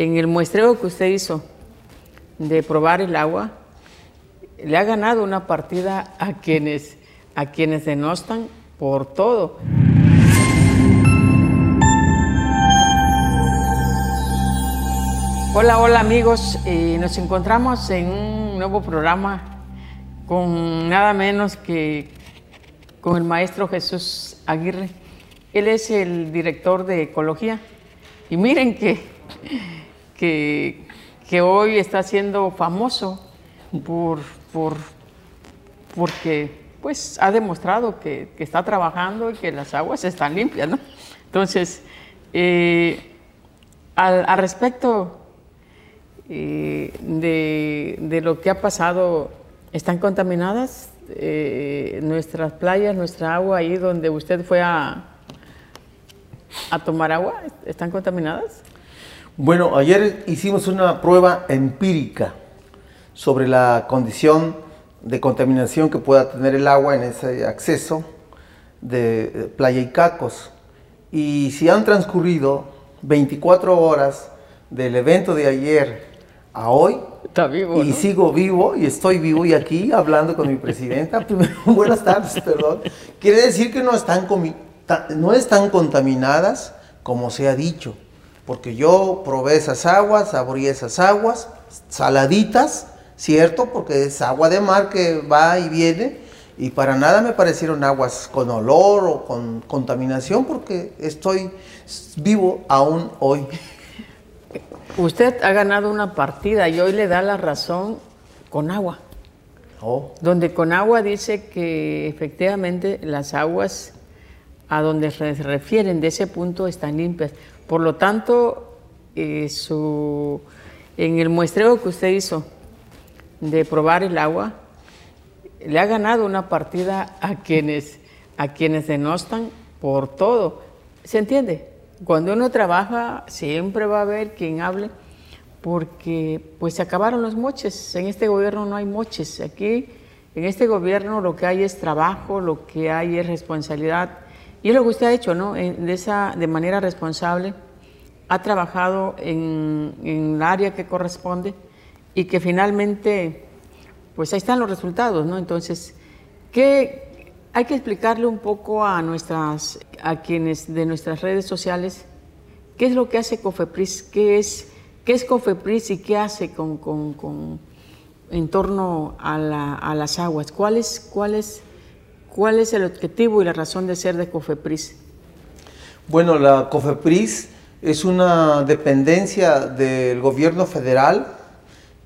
En el muestreo que usted hizo de probar el agua, le ha ganado una partida a quienes, a quienes denostan por todo. Hola, hola amigos, eh, nos encontramos en un nuevo programa con nada menos que con el maestro Jesús Aguirre. Él es el director de Ecología. Y miren que, que, que hoy está siendo famoso por, por, porque pues, ha demostrado que, que, está trabajando y que las aguas están limpias. Entonces, eh, al, al, respecto eh, de, de, lo que ha pasado, ¿están contaminadas eh, nuestras playas, nuestra agua ahí donde usted fue a, a tomar agua? ¿Están contaminadas? Bueno, ayer hicimos una prueba empírica sobre la condición de contaminación que pueda tener el agua en ese acceso de Playa Icacos. Y si han transcurrido 24 horas del evento de ayer a hoy, Está vivo, y ¿no? sigo vivo y estoy vivo y aquí hablando con mi presidenta. Primero, buenas tardes, perdón. Quiere decir que no están, no están contaminadas como se ha dicho, porque yo probé esas aguas, abrí esas aguas, saladitas, ¿cierto? Porque es agua de mar que va y viene y para nada me parecieron aguas con olor o con contaminación porque estoy vivo aún hoy. Usted ha ganado una partida y hoy le da la razón con agua. Oh. Donde con agua dice que efectivamente las aguas a donde se refieren de ese punto están limpias. Por lo tanto, eh, su, en el muestreo que usted hizo de probar el agua, le ha ganado una partida a quienes, a quienes denostan por todo. ¿Se entiende? Cuando uno trabaja, siempre va a haber quien hable, porque pues se acabaron los moches. En este gobierno no hay moches. Aquí, en este gobierno, lo que hay es trabajo, lo que hay es responsabilidad. Y es lo que usted ha hecho, ¿no? De, esa, de manera responsable, ha trabajado en, en el área que corresponde y que finalmente, pues ahí están los resultados, ¿no? Entonces, ¿qué, hay que explicarle un poco a nuestras, a quienes de nuestras redes sociales, qué es lo que hace Cofepris, qué es, qué es Cofepris y qué hace con, con, con en torno a, la, a, las aguas, cuál es, cuál es, cuál es el objetivo y la razón de ser de Cofepris. Bueno, la Cofepris es una dependencia del gobierno federal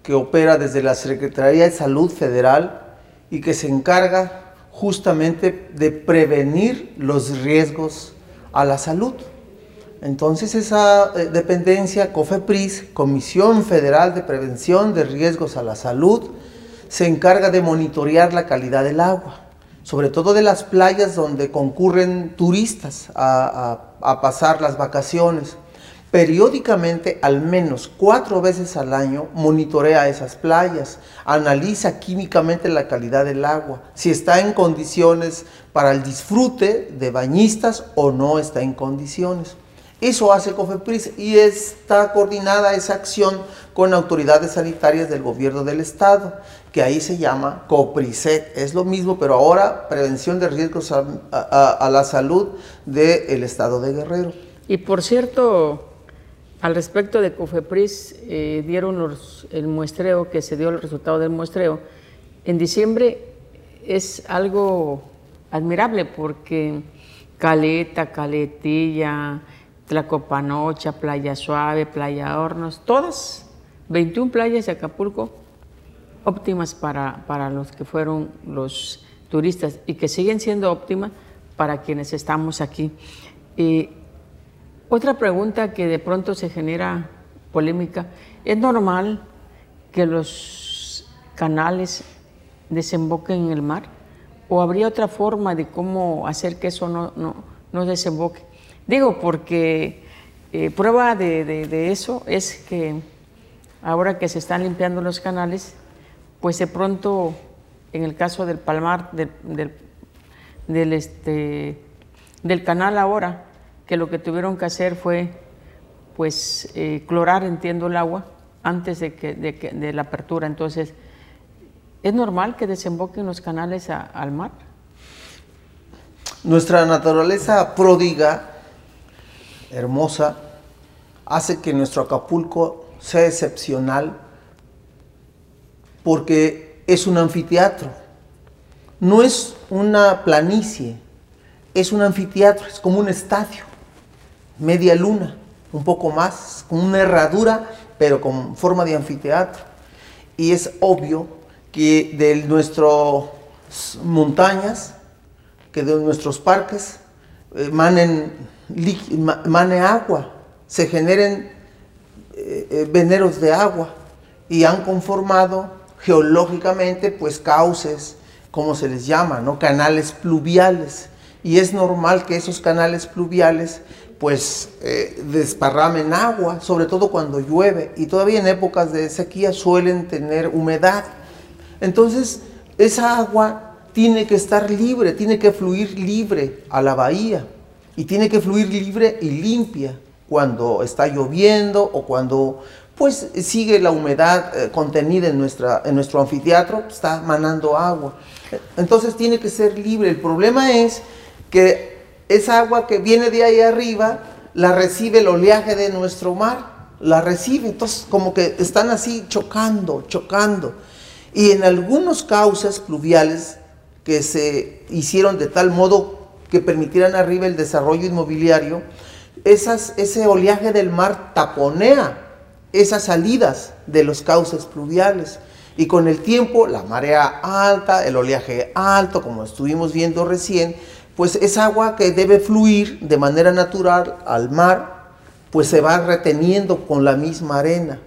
que opera desde la Secretaría de Salud Federal y que se encarga justamente de prevenir los riesgos a la salud. Entonces esa eh, dependencia, COFEPRIS, Comisión Federal de Prevención de Riesgos a la Salud, se encarga de monitorear la calidad del agua, sobre todo de las playas donde concurren turistas a, pasar las vacaciones periódicamente, al menos cuatro veces al año, monitorea esas playas, analiza químicamente la calidad del agua, si está en condiciones para el disfrute de bañistas o no está en condiciones. Eso hace COFEPRIS y está coordinada esa acción con autoridades sanitarias del gobierno del estado, que ahí se llama COPRISET. Es lo mismo, pero ahora prevención de riesgos a, a, a la salud del estado de Guerrero. Y por cierto, al respecto de COFEPRIS, eh, dieron los, el muestreo, que se dio el resultado del muestreo. En diciembre es algo admirable porque Caleta, Caletilla, Tlacopanocha, Playa Suave, Playa Hornos, todas, 21 playas de Acapulco óptimas para, para los que fueron los turistas y que siguen siendo óptimas para quienes estamos aquí. Eh, otra pregunta que de pronto se genera polémica, ¿es normal que los canales desemboquen en el mar? ¿O habría otra forma de cómo hacer que eso no, no, no desemboque? Digo, porque eh, prueba de, de, eso es que ahora que se están limpiando los canales, pues de pronto, en el caso del Palmar, del, del, del, este, del canal ahora, que lo que tuvieron que hacer fue pues eh, clorar, entiendo, el agua antes de, que, de, la apertura. Entonces, ¿es normal que desemboquen los canales al mar? Nuestra naturaleza pródiga, hermosa, hace que nuestro Acapulco sea excepcional porque es un anfiteatro. No es una planicie, es un anfiteatro, es como un estadio, media luna, un poco más, con una herradura, pero con forma de anfiteatro. Y es obvio que de nuestras montañas, que de nuestros parques, eh, manen, mane agua, se generen eh, eh, veneros de agua y han conformado geológicamente pues cauces, como se les llama, ¿no? canales pluviales. Y es normal que esos canales pluviales pues eh, desparramen agua, sobre todo cuando llueve. Y todavía en épocas de sequía suelen tener humedad. Entonces esa agua tiene que estar libre, tiene que fluir libre a la bahía. Y tiene que fluir libre y limpia cuando está lloviendo o cuando pues sigue la humedad eh, contenida en, nuestra, en nuestro anfiteatro, está manando agua. Entonces tiene que ser libre. El problema es que esa agua que viene de ahí arriba la recibe el oleaje de nuestro mar, la recibe. Entonces como que están así chocando, chocando. Y en algunos cauces pluviales que se hicieron de tal modo que permitieran arriba el desarrollo inmobiliario, esas, ese oleaje del mar taponea esas salidas de los cauces pluviales. Y con el tiempo, la marea alta, el oleaje alto, como estuvimos viendo recién, pues esa agua que debe fluir de manera natural al mar, pues se va reteniendo con la misma arena.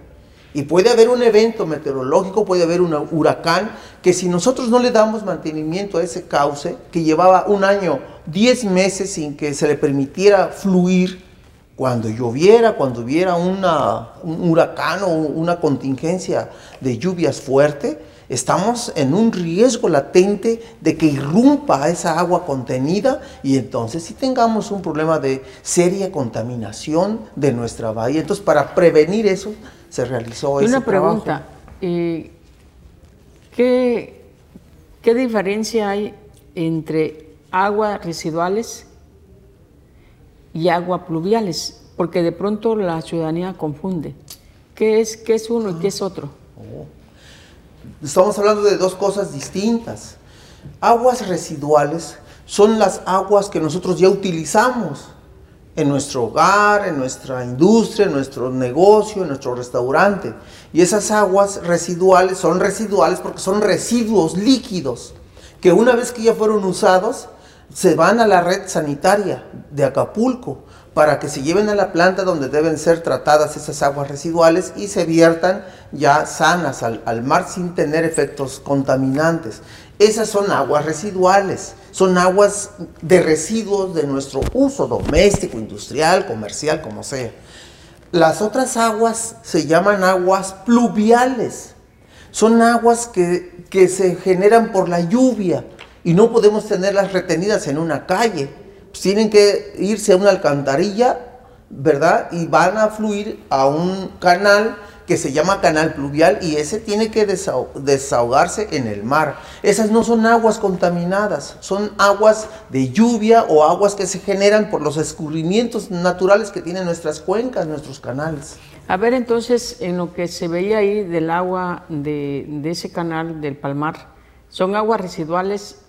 Y puede haber un evento meteorológico, puede haber un huracán, que si nosotros no le damos mantenimiento a ese cauce, que llevaba un año, 10 meses sin que se le permitiera fluir, cuando lloviera, cuando hubiera un huracán o una contingencia de lluvias fuerte, estamos en un riesgo latente de que irrumpa esa agua contenida y entonces si tengamos un problema de seria contaminación de nuestra bahía. Entonces, para prevenir eso, se realizó ese Una pregunta, eh, ¿qué, ¿qué diferencia hay entre aguas residuales y agua pluviales, porque de pronto la ciudadanía confunde. ¿Qué es, qué es uno y qué es otro? Oh. Estamos hablando de dos cosas distintas. Aguas residuales son las aguas que nosotros ya utilizamos en nuestro hogar, en nuestra industria, en nuestro negocio, en nuestro restaurante. Y esas aguas residuales son residuales porque son residuos líquidos que una vez que ya fueron usados, se van a la red sanitaria de Acapulco para que se lleven a la planta donde deben ser tratadas esas aguas residuales y se viertan ya sanas al, mar sin tener efectos contaminantes. Esas son aguas residuales, son aguas de residuos de nuestro uso doméstico, industrial, comercial, como sea. Las otras aguas se llaman aguas pluviales, son aguas que, que se generan por la lluvia y no podemos tenerlas retenidas en una calle. Pues tienen que irse a una alcantarilla, ¿verdad? Y van a fluir a un canal que se llama canal pluvial y ese tiene que desahogarse en el mar. Esas no son aguas contaminadas, son aguas de lluvia o aguas que se generan por los escurrimientos naturales que tienen nuestras cuencas, nuestros canales. A ver, entonces, en lo que se veía ahí del agua de, ese canal del Palmar, ¿son aguas residuales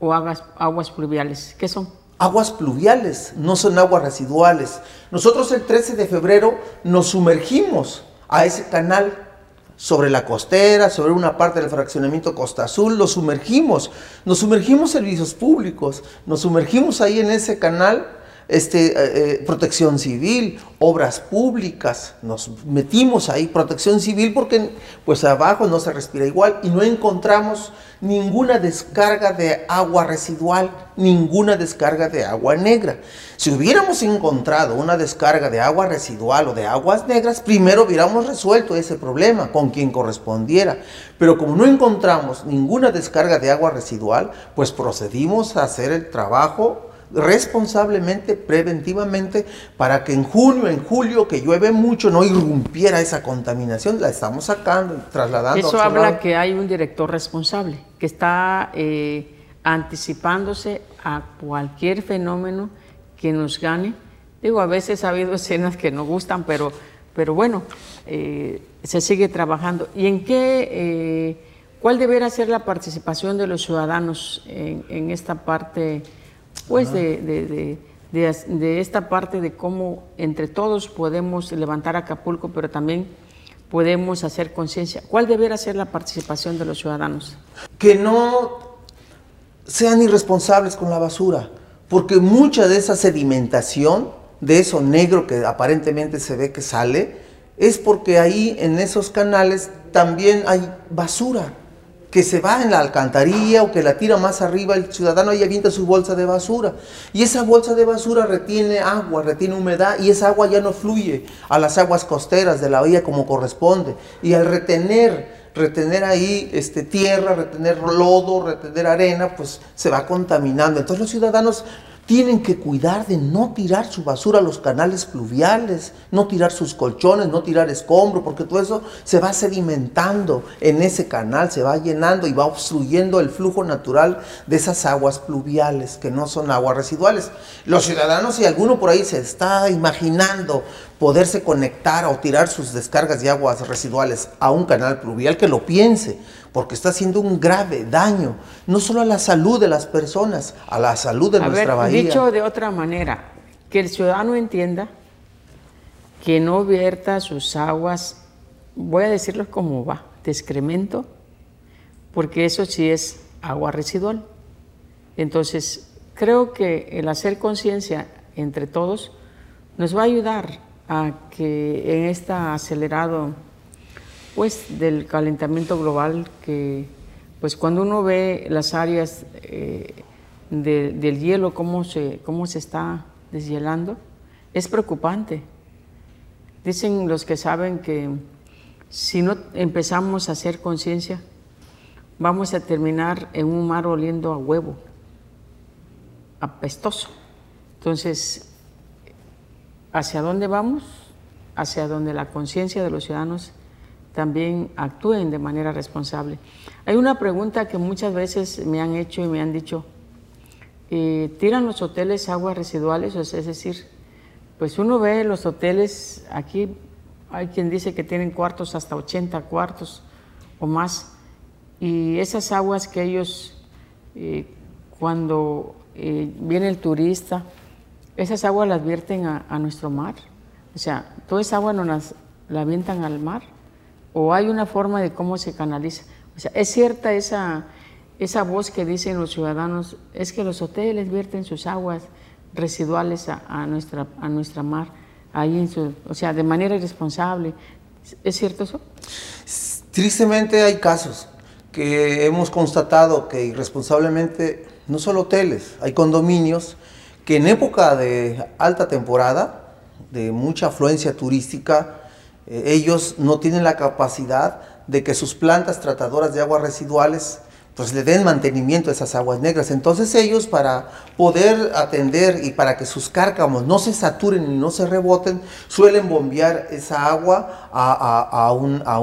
o aguas pluviales? ¿Qué son? Aguas pluviales, no son aguas residuales. Nosotros el 13 de febrero nos sumergimos a ese canal sobre la costera, sobre una parte del fraccionamiento Costa Azul, lo sumergimos, nos sumergimos servicios públicos, nos sumergimos ahí en ese canal este, eh, eh, protección civil, obras públicas, nos metimos ahí, protección civil, porque pues abajo no se respira igual y no encontramos ninguna descarga de agua residual, ninguna descarga de agua negra. Si hubiéramos encontrado una descarga de agua residual o de aguas negras, primero hubiéramos resuelto ese problema con quien correspondiera. Pero como no encontramos ninguna descarga de agua residual, pues procedimos a hacer el trabajo responsablemente, preventivamente, para que en junio, en julio, que llueve mucho, no irrumpiera esa contaminación. La estamos sacando, trasladando. Eso habla que hay un director responsable, que está eh, anticipándose a cualquier fenómeno que nos gane. Digo, a veces ha habido escenas que no gustan, pero, pero bueno, eh, se sigue trabajando. ¿Y en qué, eh, cuál deberá ser la participación de los ciudadanos en, esta parte, pues, de, de, esta parte de cómo entre todos podemos levantar Acapulco, pero también podemos hacer conciencia? ¿Cuál deberá ser la participación de los ciudadanos? Que no sean irresponsables con la basura, porque mucha de esa sedimentación, de eso negro que aparentemente se ve que sale, es porque ahí en esos canales también hay basura que se va en la alcantarilla o que la tira más arriba, el ciudadano ahí avienta su bolsa de basura. Y esa bolsa de basura retiene agua, retiene humedad y esa agua ya no fluye a las aguas costeras de la bahía como corresponde. Y al retener, retener ahí este, tierra, retener lodo, retener arena, pues se va contaminando. Entonces los ciudadanos tienen que cuidar de no tirar su basura a los canales fluviales, no tirar sus colchones, no tirar escombro, porque todo eso se va sedimentando en ese canal, se va llenando y va obstruyendo el flujo natural de esas aguas fluviales, que no son aguas residuales. Los ciudadanos, si alguno por ahí se está imaginando poderse conectar o tirar sus descargas de aguas residuales a un canal fluvial, que lo piense porque está haciendo un grave daño, no solo a la salud de las personas, a la salud de nuestra bahía. Dicho de otra manera, que el ciudadano entienda que no vierta sus aguas, voy a decirlo como va, de excremento, porque eso sí es agua residual. Entonces, creo que el hacer conciencia entre todos nos va a ayudar a que en este acelerado pues del calentamiento global que pues cuando uno ve las áreas eh, del hielo, cómo se, cómo se está deshielando, es preocupante. Dicen los que saben que si no empezamos a hacer conciencia, vamos a terminar en un mar oliendo a huevo, apestoso. Entonces, ¿hacia dónde vamos? Hacia donde la conciencia de los ciudadanos también actúen de manera responsable. Hay una pregunta que muchas veces me han hecho y me han dicho, eh, ¿tiran los hoteles aguas residuales? es decir, pues uno ve los hoteles, aquí hay quien dice que tienen cuartos hasta 80 cuartos o más, y esas aguas que ellos, eh, cuando eh, viene el turista, esas aguas las vierten a, nuestro mar. O sea, toda esa agua no las, la avientan al mar o hay una forma de cómo se canaliza. O sea, es cierta esa, esa voz que dicen los ciudadanos, es que los hoteles vierten sus aguas residuales a, nuestra, a nuestra mar, ahí en su, o sea, de manera irresponsable. ¿Es cierto eso? Tristemente hay casos que hemos constatado que irresponsablemente, no solo hoteles, hay condominios que en época de alta temporada, de mucha afluencia turística, eh, ellos no tienen la capacidad de que sus plantas tratadoras de aguas residuales pues le den mantenimiento a esas aguas negras. Entonces ellos para poder atender y para que sus cárcamos no se saturen y no se reboten, suelen bombear esa agua a, una, a,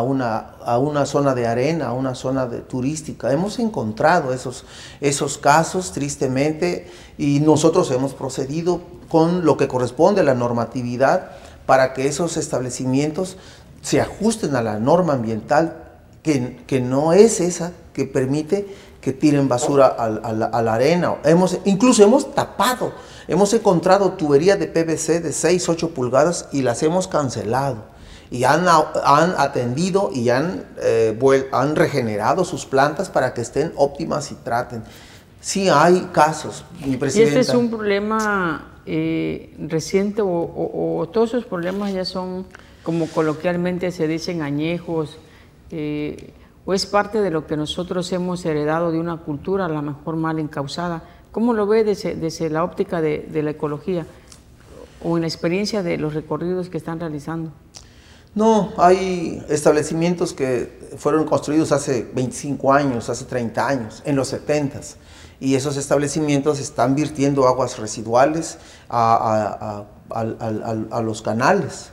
una, a una zona de arena, a una zona de, turística. Hemos encontrado esos, esos casos tristemente y nosotros hemos procedido con lo que corresponde a la normatividad para que esos establecimientos se ajusten a la norma ambiental que, que no es esa que permite que tiren basura a, la, arena. Hemos, incluso hemos tapado, hemos encontrado tuberías de PVC de 6, 8 pulgadas y las hemos cancelado. Y han, han atendido y han, eh, han regenerado sus plantas para que estén óptimas y traten. Sí hay casos, mi presidenta. Y este es un problema eh, reciente o, todos esos problemas ya son, como coloquialmente se dicen, añejos, eh, o es parte de lo que nosotros hemos heredado de una cultura a lo mejor mal encausada. ¿Cómo lo ve desde, la óptica de, la ecología o en la experiencia de los recorridos que están realizando? No, hay establecimientos que fueron construidos hace 25 años, hace 30 años, en los 70s y esos establecimientos están virtiendo aguas residuales a, los canales.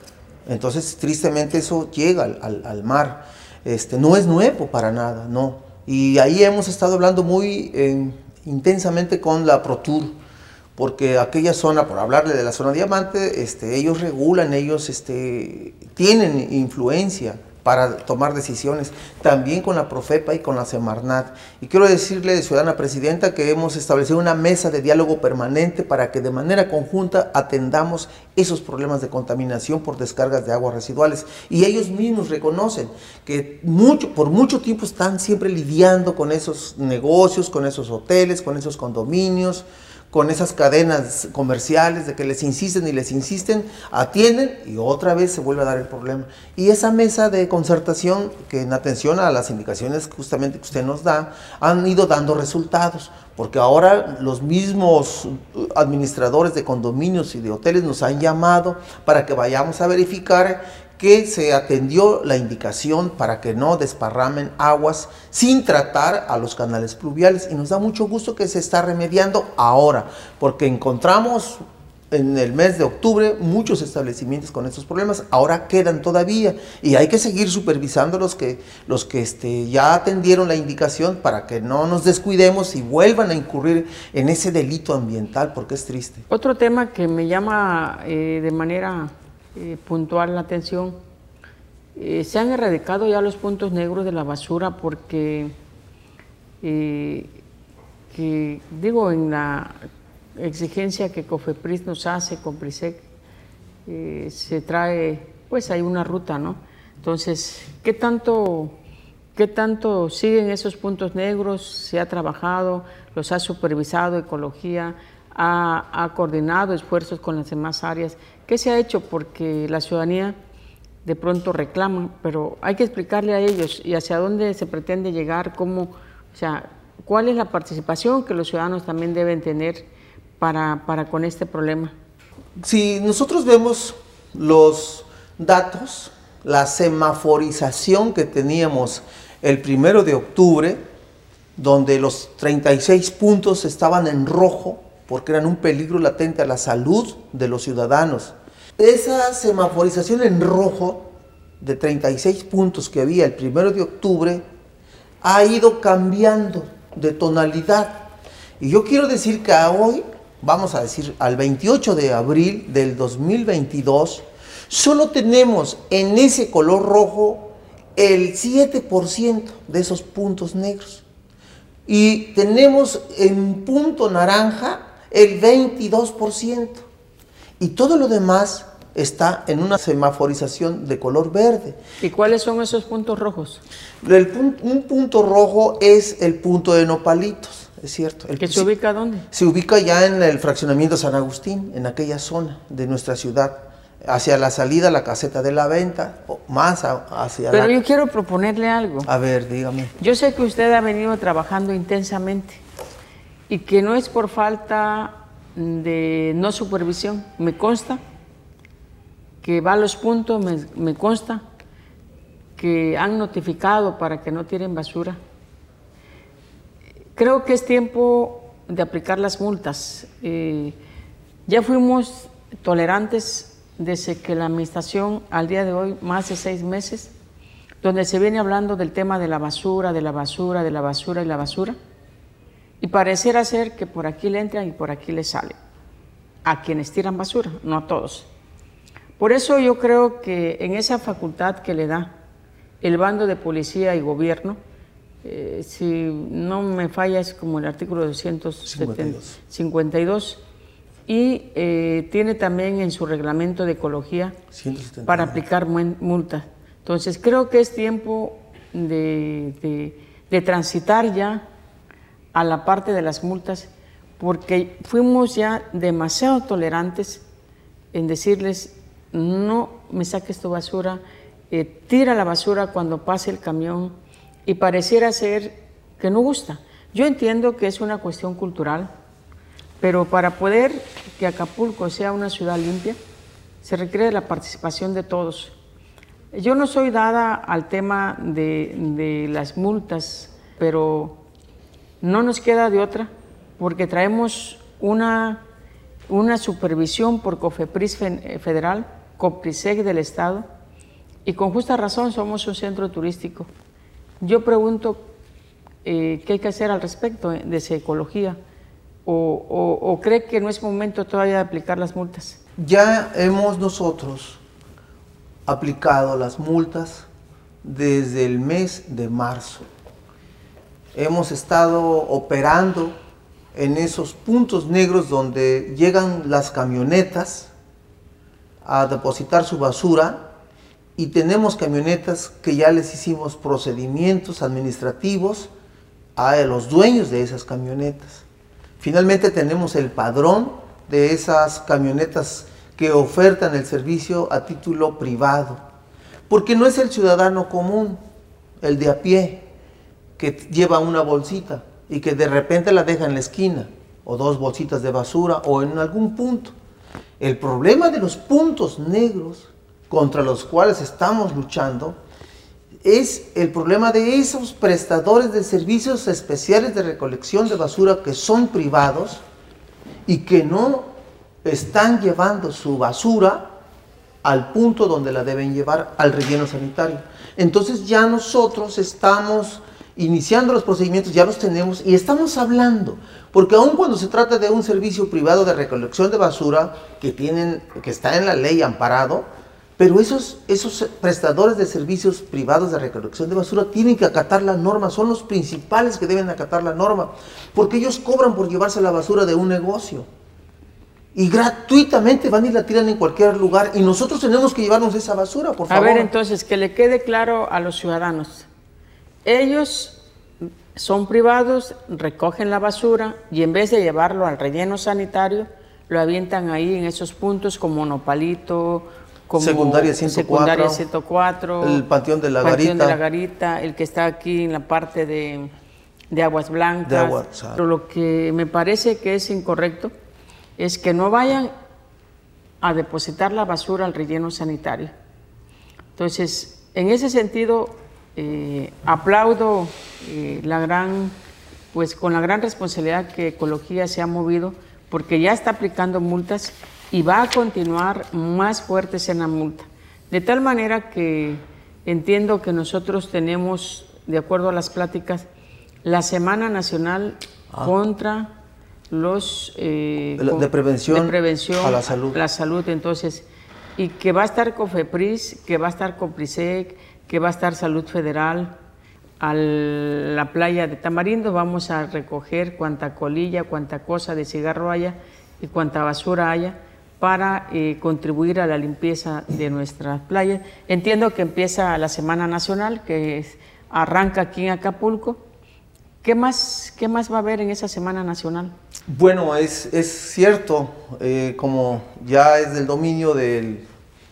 Entonces, tristemente eso llega al, mar. Este, no es nuevo para nada, no. Y ahí hemos estado hablando muy eh, intensamente con la ProTour, porque aquella zona, por hablarle de la zona diamante, este, ellos regulan, ellos este, tienen influencia para tomar decisiones, también con la Profepa y con la Semarnat. Y quiero decirle, ciudadana presidenta, que hemos establecido una mesa de diálogo permanente para que de manera conjunta atendamos esos problemas de contaminación por descargas de aguas residuales. Y ellos mismos reconocen que mucho, por mucho tiempo están siempre lidiando con esos negocios, con esos hoteles, con esos condominios, con esas cadenas comerciales de que les insisten y les insisten, atienden y otra vez se vuelve a dar el problema. Y esa mesa de concertación, que en atención a las indicaciones justamente que usted nos da, han ido dando resultados, porque ahora los mismos administradores de condominios y de hoteles nos han llamado para que vayamos a verificar que se atendió la indicación para que no desparramen aguas sin tratar a los canales pluviales. Y nos da mucho gusto que se está remediando ahora, porque encontramos en el mes de octubre muchos establecimientos con estos problemas, ahora quedan todavía y hay que seguir supervisando los que, los que este, ya atendieron la indicación para que no nos descuidemos y vuelvan a incurrir en ese delito ambiental, porque es triste. Otro tema que me llama eh, de manera eh, puntual la atención. Eh, se han erradicado ya los puntos negros de la basura porque, eh, digo, en la exigencia que COFEPRIS nos hace con PRISEC, se trae, pues hay una ruta, ¿no? Entonces, ¿qué tanto, ¿qué tanto siguen esos puntos negros? ¿Se ha trabajado? ¿Los ha supervisado Ecología? Ha, coordinado esfuerzos con las demás áreas. ¿Qué se ha hecho? Porque la ciudadanía de pronto reclama, pero hay que explicarle a ellos y hacia dónde se pretende llegar, cómo, o sea, cuál es la participación que los ciudadanos también deben tener para, para con este problema. Si nosotros vemos los datos, la semaforización que teníamos el primero de octubre, donde los 36 puntos estaban en rojo, porque eran un peligro latente a la salud de los ciudadanos. Esa semaforización en rojo de 36 puntos que había el primero de octubre ha ido cambiando de tonalidad. Y yo quiero decir que hoy, vamos a decir al 28 de abril del 2022, solo tenemos en ese color rojo el 7% de esos puntos negros. Y tenemos en punto naranja el 22%. Y todo lo demás está en una semaforización de color verde. ¿Y cuáles son esos puntos rojos? un punto rojo es el punto de Nopalitos, es cierto. El, ¿Que se ubica dónde? Se ubica ya en el fraccionamiento San Agustín, en aquella zona de nuestra ciudad, hacia la salida, la caseta de la venta, o más hacia Pero yo quiero proponerle algo. A ver, dígame. Yo sé que usted ha venido trabajando intensamente y que no es por falta de no supervisión, me consta que va a los puntos, me, consta que han notificado para que no tiren basura. Creo que es tiempo de aplicar las multas. Eh, ya fuimos tolerantes desde que la administración, al día de hoy, más de seis meses, donde se viene hablando del tema de la basura, de la basura, de la basura y la basura y pareciera ser que por aquí le entran y por aquí le salen. A quienes tiran basura, no a todos. Por eso yo creo que en esa facultad que le da el bando de policía y gobierno, eh, si no me falla es como el artículo 252, y eh, tiene también en su reglamento de ecología para aplicar multas. Entonces creo que es tiempo de transitar ya a la parte de las multas porque fuimos ya demasiado tolerantes en decirles no me saques tu basura, eh, tira la basura cuando pase el camión y pareciera ser que no gusta. Yo entiendo que es una cuestión cultural, pero para poder que Acapulco sea una ciudad limpia, se requiere la participación de todos. Yo no soy dada al tema de, de las multas, pero no nos queda de otra porque traemos una, una supervisión por COFEPRIS eh, federal, COPRISEC del Estado, y con justa razón somos un centro turístico. Yo pregunto eh, qué hay que hacer al respecto de ecología, o cree que no es momento todavía de aplicar las multas. Ya hemos nosotros aplicado las multas desde el mes de marzo. Hemos estado operando en esos puntos negros donde llegan las camionetas a depositar su basura y tenemos camionetas que ya les hicimos procedimientos administrativos a los dueños de esas camionetas. Finalmente tenemos el padrón de esas camionetas que ofertan el servicio a título privado. Porque no es el ciudadano común, el de a pie, que lleva una bolsita y que de repente la deja en la esquina, o dos bolsitas de basura, o en algún punto. El problema de los puntos negros contra los cuales estamos luchando es el problema de esos prestadores de servicios especiales de recolección de basura que son privados y que no están llevando su basura al punto donde la deben llevar al relleno sanitario. Entonces ya nosotros estamos iniciando los procedimientos, ya los tenemos y estamos hablando, porque aun cuando se trata de un servicio privado de recolección de basura que tienen que está en la ley amparado, pero esos, esos prestadores de servicios privados de recolección de basura tienen que acatar la norma, son los principales que deben acatar la norma, porque ellos cobran por llevarse la basura de un negocio y gratuitamente van y la tiran en cualquier lugar y nosotros tenemos que llevarnos esa basura, por favor. A ver, entonces, que le quede claro a los ciudadanos. Ellos son privados, recogen la basura y en vez de llevarlo al relleno sanitario, lo avientan ahí en esos puntos como Nopalito, como secundaria 104, 104 el Panteón de la Panteón Garita. de la Garita, el que está aquí en la parte de, de Aguas Blancas. De Aguas, Pero lo que me parece que es incorrecto es que no vayan a depositar la basura al relleno sanitario. Entonces, en ese sentido, eh, aplaudo eh, la gran, pues con la gran responsabilidad que Ecología se ha movido, porque ya está aplicando multas y va a continuar más fuertes en la multa. De tal manera que entiendo que nosotros tenemos, de acuerdo a las pláticas, la Semana Nacional Ah. contra los eh, De la- de con- prevención de prevención a la salud. la salud entonces y que va a estar COFEPRIS que va a estar COPRISEC que va a estar Salud Federal a la playa de Tamarindo vamos a recoger cuanta colilla cuanta cosa de cigarro haya y cuanta basura haya para eh, contribuir a la limpieza de nuestras playas. Entiendo que empieza la Semana Nacional, que arranca aquí en Acapulco. ¿Qué más, ¿Qué más va a haber en esa Semana Nacional? Bueno, es, es cierto, eh, como ya es del dominio de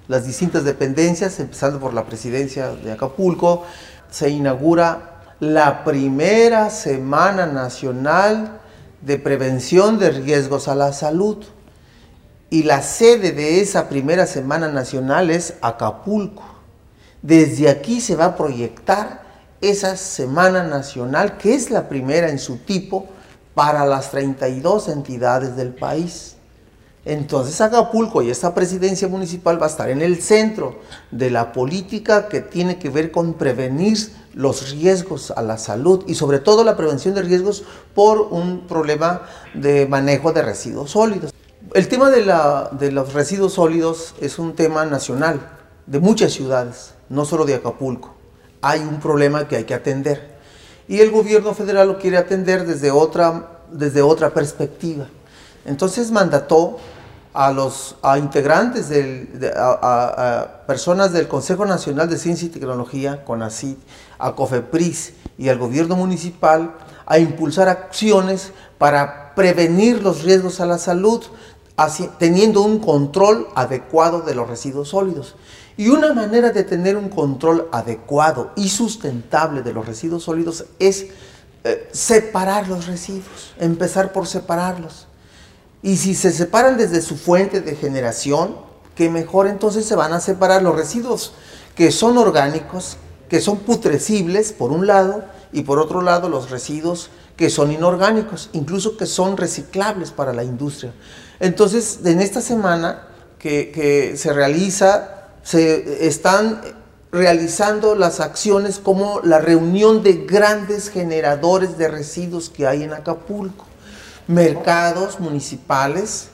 las distintas dependencias, empezando por la presidencia de Acapulco, se inaugura la primera Semana Nacional de Prevención de Riesgos a la Salud. Y la sede de esa primera Semana Nacional es Acapulco. Desde aquí se va a proyectar esa Semana Nacional, que es la primera en su tipo para las 32 entidades del país. Entonces Acapulco y esta presidencia municipal va a estar en el centro de la política que tiene que ver con prevenir los riesgos a la salud y sobre todo la prevención de riesgos por un problema de manejo de residuos sólidos. El tema de, los residuos sólidos es un tema nacional de muchas ciudades, no solo de Acapulco. Hay un problema que hay que atender y el gobierno federal lo quiere atender desde otra, desde otra perspectiva. Entonces mandató a los a integrantes del, de- a, personas del Consejo Nacional de Ciencia y Tecnología, CONACYT, a COFEPRIS y al gobierno municipal a impulsar acciones para prevenir los riesgos a la salud, así- teniendo un control adecuado de los residuos sólidos. Y una manera de tener un control adecuado y sustentable de los residuos sólidos es eh, separar los residuos, empezar por separarlos. Y si se separan desde su fuente de generación, que mejor entonces se van a separar los residuos que son orgánicos, que son putrecibles por un lado, y por otro lado los residuos que son inorgánicos, incluso que son reciclables para la industria. Entonces, en esta semana que, que se realiza, se están realizando las acciones como la reunión de grandes generadores de residuos que hay en Acapulco, mercados municipales,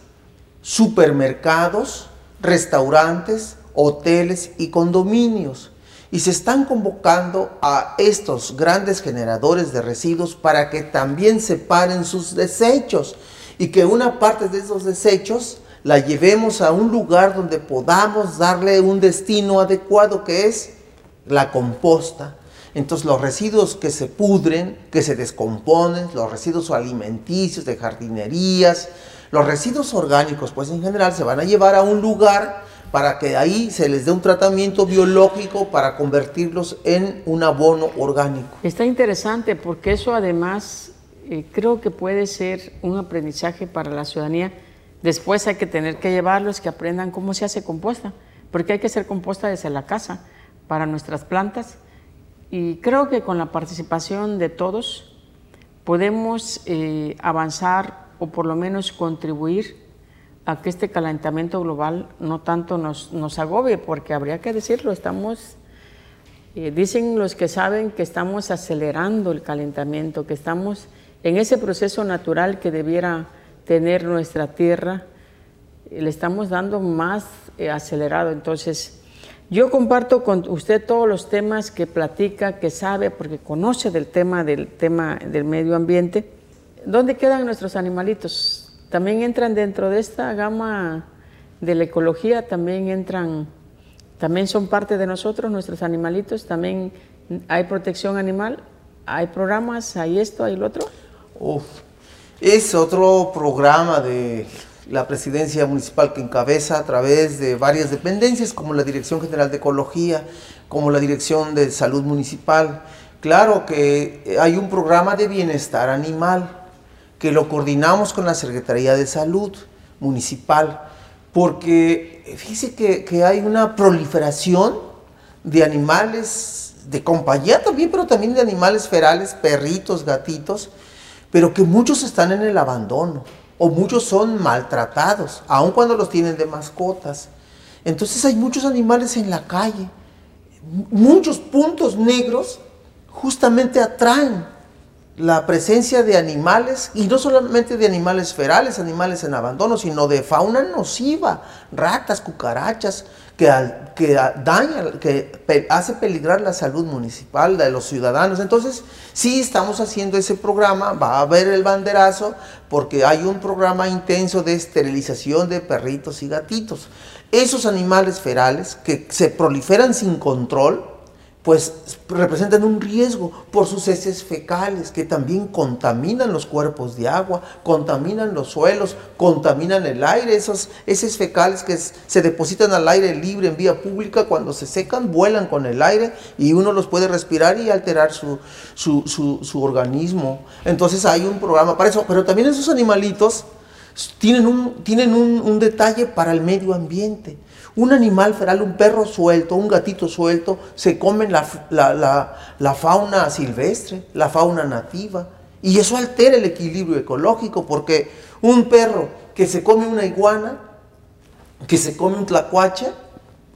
supermercados, restaurantes, hoteles y condominios. Y se están convocando a estos grandes generadores de residuos para que también separen sus desechos y que una parte de esos desechos la llevemos a un lugar donde podamos darle un destino adecuado que es la composta. Entonces los residuos que se pudren, que se descomponen, los residuos alimenticios de jardinerías, los residuos orgánicos, pues en general se van a llevar a un lugar para que ahí se les dé un tratamiento biológico para convertirlos en un abono orgánico. Está interesante porque eso además eh, creo que puede ser un aprendizaje para la ciudadanía. Después hay que tener que llevarlos que aprendan cómo se hace composta, porque hay que hacer composta desde la casa para nuestras plantas y creo que con la participación de todos podemos eh, avanzar o por lo menos contribuir a que este calentamiento global no tanto nos, nos agobie, porque habría que decirlo, estamos, eh, dicen los que saben que estamos acelerando el calentamiento, que estamos en ese proceso natural que debiera tener nuestra tierra, le estamos dando más eh, acelerado. Entonces, yo comparto con usted todos los temas que platica, que sabe, porque conoce del tema del tema del medio ambiente. ¿Dónde quedan nuestros animalitos? también entran dentro de esta gama de la ecología, también entran, también son parte de nosotros, nuestros animalitos, también hay protección animal, hay programas, hay esto, hay lo otro. es otro programa de la presidencia municipal que encabeza a través de varias dependencias como la Dirección General de Ecología, como la Dirección de Salud Municipal. Claro que hay un programa de bienestar animal que lo coordinamos con la Secretaría de Salud Municipal, porque fíjese que, hay una proliferación de animales de compañía también, pero también de animales ferales, perritos, gatitos, pero que muchos están en el abandono o muchos son maltratados, aun cuando los tienen de mascotas. Entonces hay muchos animales en la calle, muchos puntos negros justamente atraen la presencia de animales, y no solamente de animales ferales, animales en abandono, sino de fauna nociva, ratas, cucarachas, que, que daña, que hace peligrar la salud municipal de los ciudadanos. Entonces, sí estamos haciendo ese programa, va a haber el banderazo, porque hay un programa intenso de esterilización de perritos y gatitos. Esos animales ferales que se proliferan sin control, pues representan un riesgo por sus heces fecales que también contaminan los cuerpos de agua, contaminan los suelos, contaminan el aire. Esos heces fecales que se depositan al aire libre en vía pública, cuando se secan, vuelan con el aire y uno los puede respirar y alterar su, su, organismo. Entonces hay un programa para eso, pero también esos animalitos tienen un, tienen un detalle para el medio ambiente. Un animal feral, un perro suelto, un gatito suelto, se comen la, la, fauna silvestre, la fauna nativa. Y eso altera el equilibrio ecológico porque un perro que se come una iguana, que se come un tlacuache,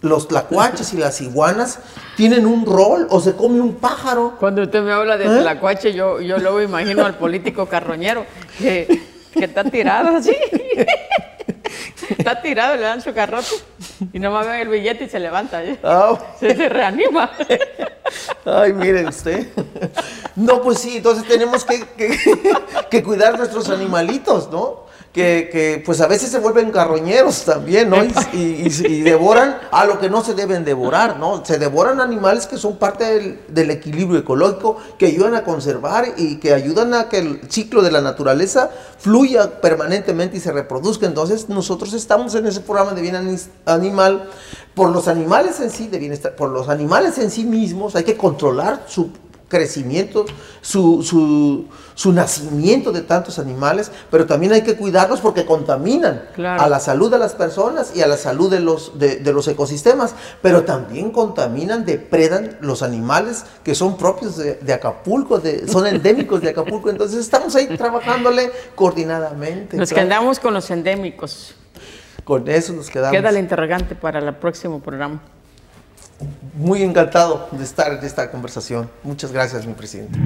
los tlacuaches y las iguanas tienen un rol o se come un pájaro. Cuando usted me habla de ¿Eh? tlacuache, yo, yo luego imagino al político carroñero que, que está tirado así. Está tirado, le dan su carrote y nomás ven el billete y se levanta. ¿eh? Ah. Se, se, reanima. Ay, miren usted. No, pues sí, entonces tenemos que, que cuidar nuestros animalitos, ¿no? Que, pues a veces se vuelven carroñeros también, ¿no? Y, devoran a lo que no se deben devorar, ¿no? Se devoran animales que son parte del, equilibrio ecológico, que ayudan a conservar y que ayudan a que el ciclo de la naturaleza fluya permanentemente y se reproduzca. Entonces nosotros estamos en ese programa de bien animal. Por los animales en sí, de bienestar, por los animales en sí mismos hay que controlar su crecimiento, su, su, su, nacimiento de tantos animales, pero también hay que cuidarlos porque contaminan Claro. a la salud de las personas y a la salud de los, de, de los ecosistemas, pero también contaminan, depredan los animales que son propios de, de Acapulco, de, son endémicos de Acapulco. Entonces estamos ahí trabajándole coordinadamente. Nos claro. quedamos con los endémicos. Con eso nos quedamos. Queda el interrogante para el próximo programa. Muy encantado de estar en esta conversación. Muchas gracias, mi presidente.